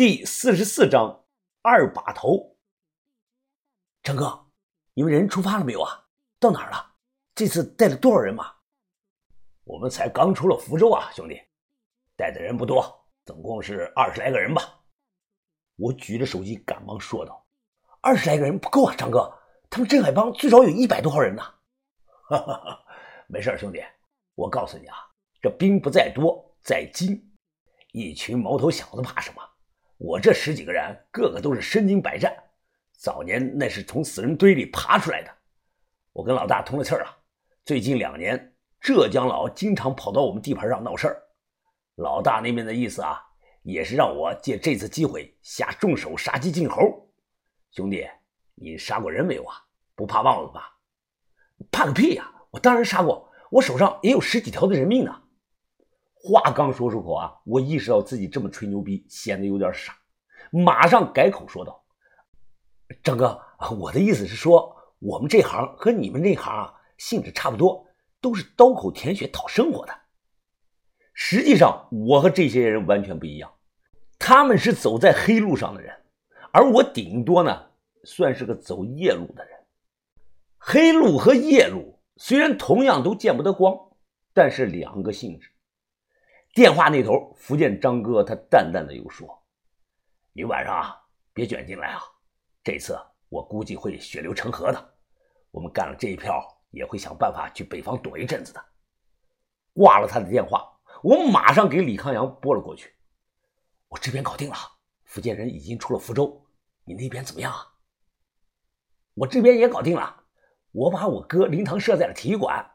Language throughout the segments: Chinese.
第四十四章二把头。张哥，你们人出发了没有啊？到哪儿了？这次带了多少人马？我们才刚出了福州啊，兄弟，带的人不多，总共是二十来个人吧。我举着手机赶忙说道：“二十来个人不够啊，张哥，他们镇海帮最少有一百多号人呢。”哈哈哈，没事兄弟，我告诉你啊，这兵不在多，在精。一群毛头小子怕什么？我这十几个人，个个都是身经百战，早年那是从死人堆里爬出来的。我跟老大通了气儿了，最近两年浙江佬经常跑到我们地盘上闹事儿。老大那边的意思啊，也是让我借这次机会下重手杀鸡儆猴。兄弟，你杀过人没有啊？不怕忘了吧？怕个屁呀！我当然杀过，我手上也有十几条的人命呢。话刚说出口啊，我意识到自己这么吹牛逼显得有点傻，马上改口说道：“张哥，我的意思是说，我们这行和你们那行啊性质差不多，都是刀口舔血讨生活的。实际上，我和这些人完全不一样，他们是走在黑路上的人，而我顶多呢算是个走夜路的人。黑路和夜路虽然同样都见不得光，但是两个性质。”电话那头，福建张哥他淡淡的又说：“你晚上啊，别卷进来啊！这次我估计会血流成河的。我们干了这一票，也会想办法去北方躲一阵子的。”挂了他的电话，我马上给李康阳拨了过去：“我这边搞定了，福建人已经出了福州，你那边怎么样啊？”“我这边也搞定了，我把我哥灵堂设在了体育馆。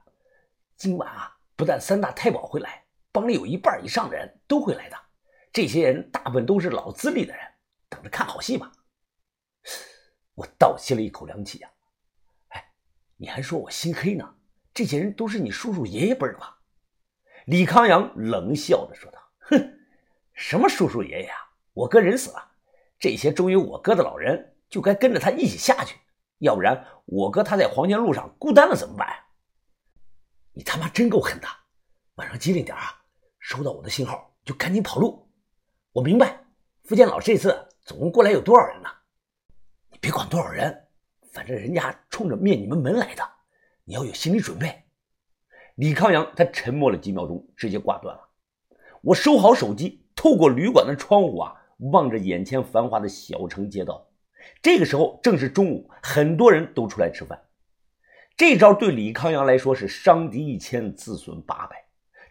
今晚啊，不但三大太保会来。”帮里有一半以上的人都会来的，这些人大部分都是老资历的人，等着看好戏吧。我倒吸了一口凉气呀！哎，你还说我心黑呢？这些人都是你叔叔爷爷辈的吧？李康阳冷笑着说道：“哼，什么叔叔爷爷啊？我哥人死了，这些忠于我哥的老人就该跟着他一起下去，要不然我哥他在黄泉路上孤单了怎么办？你他妈真够狠的！晚上机灵点啊！”收到我的信号就赶紧跑路。我明白，福建佬这次总共过来有多少人呢？你别管多少人，反正人家冲着灭你们门来的，你要有心理准备。李康阳他沉默了几秒钟，直接挂断了。我收好手机，透过旅馆的窗户啊，望着眼前繁华的小城街道。这个时候正是中午，很多人都出来吃饭。这招对李康阳来说是伤敌一千，自损八百。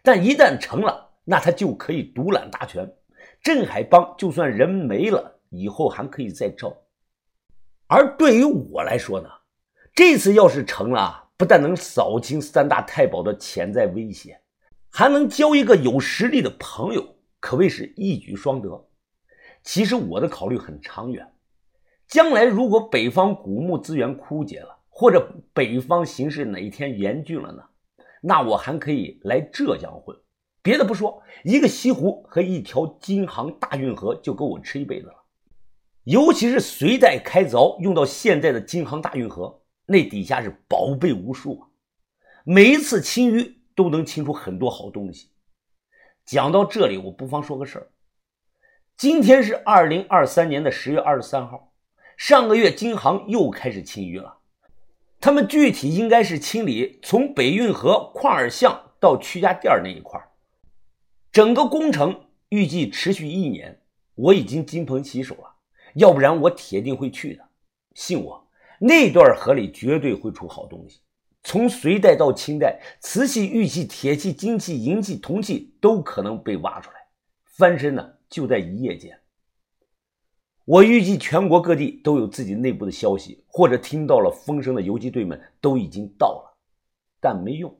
但一旦成了，那他就可以独揽大权。镇海帮就算人没了，以后还可以再招。而对于我来说呢，这次要是成了，不但能扫清三大太保的潜在威胁，还能交一个有实力的朋友，可谓是一举双得。其实我的考虑很长远，将来如果北方古墓资源枯竭了，或者北方形势哪一天严峻了呢？那我还可以来浙江混，别的不说，一个西湖和一条京杭大运河就够我吃一辈子了。尤其是隋代开凿用到现在的京杭大运河，那底下是宝贝无数啊！每一次清淤都能清出很多好东西。讲到这里，我不妨说个事儿。今天是二零二三年的十月二十三号，上个月京杭又开始清淤了。他们具体应该是清理从北运河矿儿巷到屈家店那一块整个工程预计持续一年。我已经金盆洗手了，要不然我铁定会去的。信我，那段河里绝对会出好东西。从隋代到清代，瓷器、玉器、铁器、金器、银器、铜器都可能被挖出来，翻身呢就在一夜间。我预计全国各地都有自己内部的消息，或者听到了风声的游击队们都已经到了，但没用。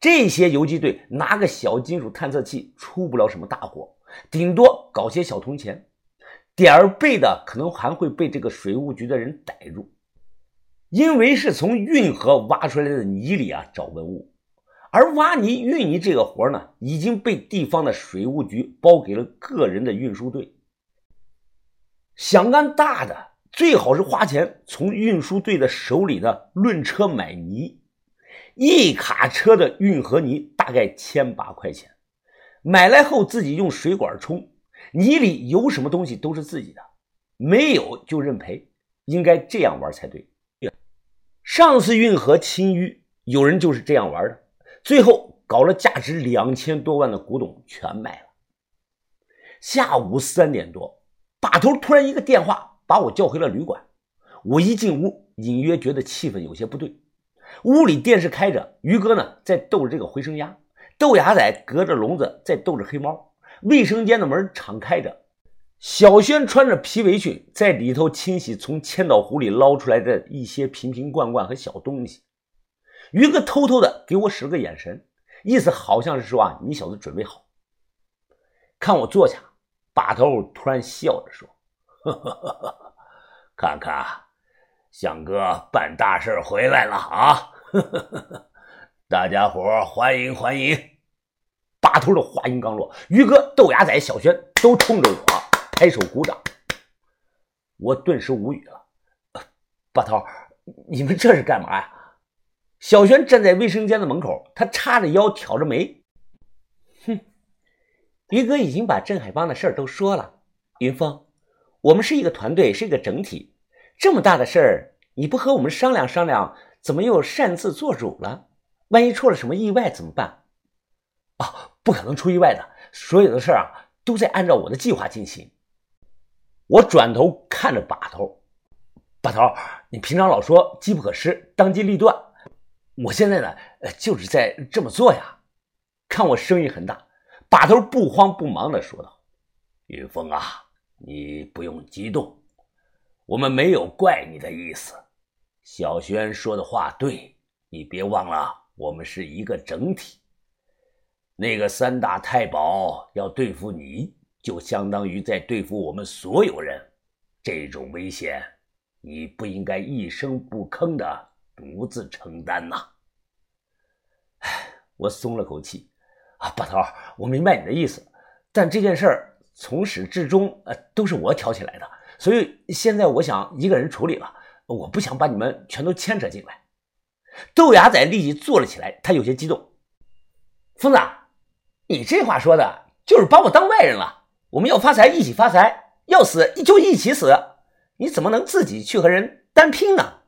这些游击队拿个小金属探测器出不了什么大货，顶多搞些小铜钱，点儿背的可能还会被这个水务局的人逮住，因为是从运河挖出来的泥里啊找文物，而挖泥运泥这个活呢，已经被地方的水务局包给了个人的运输队。想干大的，最好是花钱从运输队的手里的论车买泥，一卡车的运河泥大概千把块钱，买来后自己用水管冲，泥里有什么东西都是自己的，没有就认赔，应该这样玩才对。上次运河清淤，有人就是这样玩的，最后搞了价值两千多万的古董全卖了。下午三点多，把头突然一个电话把我叫回了旅馆。我一进屋，隐约觉得气氛有些不对。屋里电视开着，于哥呢在逗着这个回声鸭，豆芽仔隔着笼子在逗着黑猫。卫生间的门敞开着，小轩穿着皮围裙在里头清洗从千岛湖里捞出来的一些瓶瓶罐罐和小东西。于哥偷偷的给我使了个眼神，意思好像是说啊，你小子准备好。看我坐下，把头突然笑着说：“呵呵呵，看看，向哥办大事回来了啊！呵呵，大家伙欢迎欢迎。”把头的话音刚落，于哥、豆芽仔、小轩都冲着我拍手鼓掌，我顿时无语了。把头，你们这是干嘛呀？小轩站在卫生间的门口，他叉着腰，挑着眉，哼。于哥已经把镇海帮的事儿都说了。云峰，我们是一个团队，是一个整体，这么大的事儿，你不和我们商量商量，怎么又擅自做主了？万一出了什么意外怎么办？啊！不可能出意外的，所有的事儿啊都在按照我的计划进行。我转头看着把头，把头，你平常老说机不可失，当机立断，我现在呢就是在这么做呀。看我声音很大，把头不慌不忙的说道：“云峰啊，你不用激动，我们没有怪你的意思。小轩说的话对，你别忘了，我们是一个整体。”那个三大太保要对付你，就相当于在对付我们所有人。这种危险，你不应该一声不吭的独自承担呐。唉，我松了口气。啊，把头，我明白你的意思，但这件事儿从始至终，呃，都是我挑起来的，所以现在我想一个人处理了。我不想把你们全都牵扯进来。豆芽仔立即坐了起来，他有些激动。疯子。你这话说的，就是把我当外人了。我们要发财，一起发财；要死，就一起死。你怎么能自己去和人单拼呢？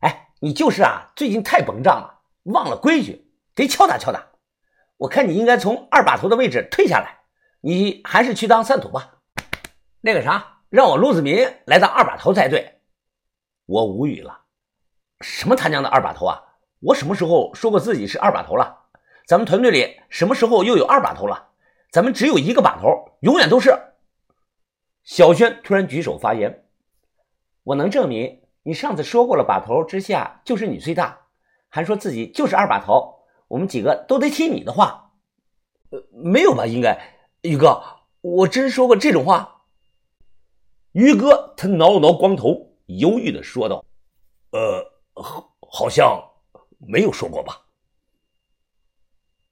哎，你就是啊，最近太膨胀了，忘了规矩，得敲打敲打。我看你应该从二把头的位置退下来，你还是去当三土吧。那个啥，让我陆子民来当二把头才对。我无语了，什么他娘的二把头啊？我什么时候说过自己是二把头了？咱们团队里什么时候又有二把头了？咱们只有一个把头，永远都是。小轩突然举手发言：“我能证明，你上次说过了，把头之下就是你最大，还说自己就是二把头，我们几个都得听你的话。”呃，没有吧？应该，宇哥，我真说过这种话？于哥他挠了挠光头，犹豫的说道：“呃，好，好像没有说过吧。”